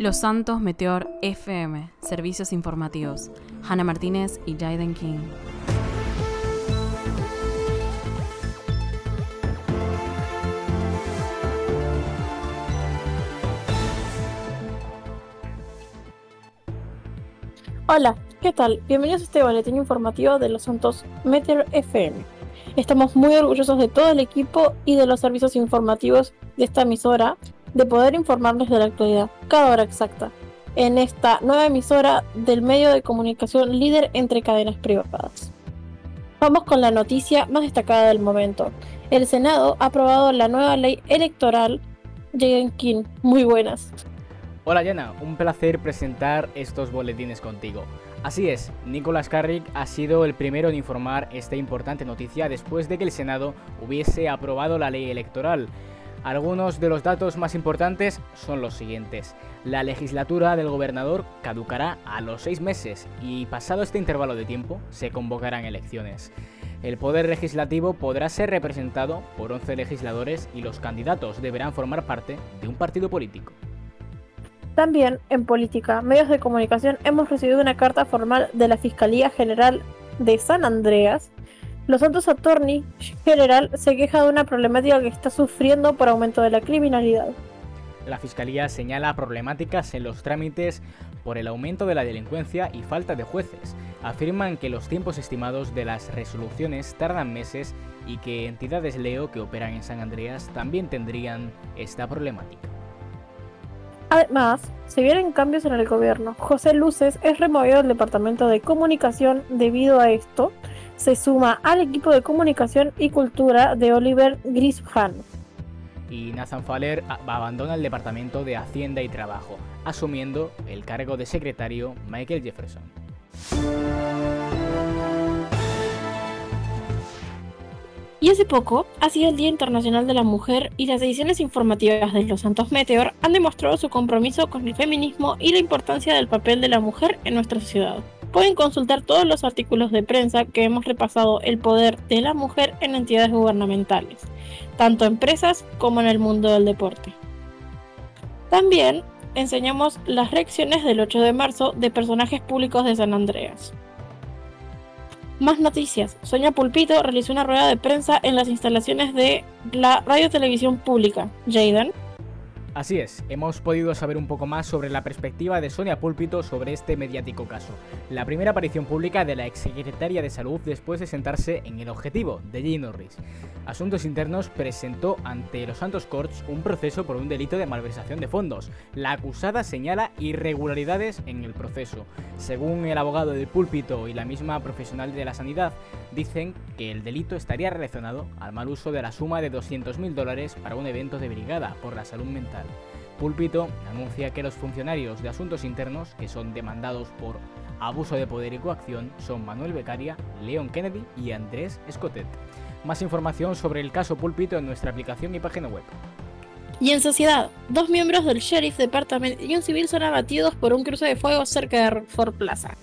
Los Santos Meteor FM, servicios informativos. Hannah Martínez y Jaden King. Hola, ¿qué tal? Bienvenidos a este boletín informativo de Los Santos Meteor FM. Estamos muy orgullosos de todo el equipo y de los servicios informativos de esta emisora de poder informarles de la actualidad, cada hora exacta, en esta nueva emisora del medio de comunicación líder entre cadenas privadas. Vamos con la noticia más destacada del momento. El Senado ha aprobado la nueva ley electoral. King, muy buenas. Hola Yana, un placer presentar estos boletines contigo. Así es, Nicolás Carrick ha sido el primero en informar esta importante noticia después de que el Senado hubiese aprobado la ley electoral. Algunos de los datos más importantes son los siguientes. La legislatura del gobernador caducará a los seis meses y pasado este intervalo de tiempo se convocarán elecciones. El poder legislativo podrá ser representado por 11 legisladores y los candidatos deberán formar parte de un partido político. También, en política, medios de comunicación, hemos recibido una carta formal de la Fiscalía General de San Andreas los Santos Attorney General se queja de una problemática que está sufriendo por aumento de la criminalidad. La Fiscalía señala problemáticas en los trámites por el aumento de la delincuencia y falta de jueces. Afirman que los tiempos estimados de las resoluciones tardan meses y que entidades Leo que operan en San Andreas también tendrían esta problemática. Además, se vienen cambios en el gobierno. José Luces es removido del Departamento de Comunicación debido a esto se suma al equipo de comunicación y cultura de Oliver Grishan. Y Nathan Faller abandona el Departamento de Hacienda y Trabajo, asumiendo el cargo de secretario Michael Jefferson. Y hace poco ha sido el Día Internacional de la Mujer y las ediciones informativas de Los Santos Meteor han demostrado su compromiso con el feminismo y la importancia del papel de la mujer en nuestra sociedad pueden consultar todos los artículos de prensa que hemos repasado el poder de la mujer en entidades gubernamentales, tanto empresas como en el mundo del deporte. También enseñamos las reacciones del 8 de marzo de personajes públicos de San Andreas. Más noticias. Sonia Pulpito realizó una rueda de prensa en las instalaciones de la Radio Televisión Pública. Jaden Así es, hemos podido saber un poco más sobre la perspectiva de Sonia Púlpito sobre este mediático caso. La primera aparición pública de la exsecretaria de Salud después de sentarse en el objetivo de Jane Norris. Asuntos Internos presentó ante los Santos Courts un proceso por un delito de malversación de fondos. La acusada señala irregularidades en el proceso. Según el abogado del púlpito y la misma profesional de la sanidad, dicen que el delito estaría relacionado al mal uso de la suma de 200.000 dólares para un evento de brigada por la salud mental. Púlpito anuncia que los funcionarios de asuntos internos que son demandados por abuso de poder y coacción son Manuel Becaria, Leon Kennedy y Andrés Escotet. Más información sobre el caso Púlpito en nuestra aplicación y página web. Y en sociedad, dos miembros del Sheriff Department y un civil son abatidos por un cruce de fuego cerca de Fort Plaza.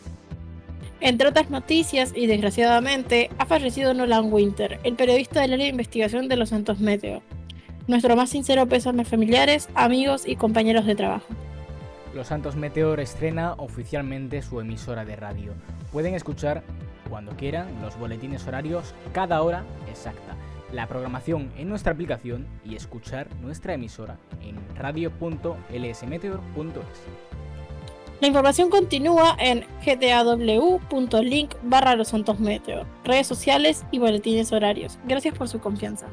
Entre otras noticias, y desgraciadamente, ha fallecido Nolan Winter, el periodista del área de investigación de los Santos Meteo. Nuestro más sincero pésame a familiares, amigos y compañeros de trabajo. Los Santos Meteor estrena oficialmente su emisora de radio. Pueden escuchar cuando quieran los boletines horarios cada hora exacta, la programación en nuestra aplicación y escuchar nuestra emisora en radio.lsmeteor.es. La información continúa en gtaw.link barra los santos meteor, redes sociales y boletines horarios. Gracias por su confianza.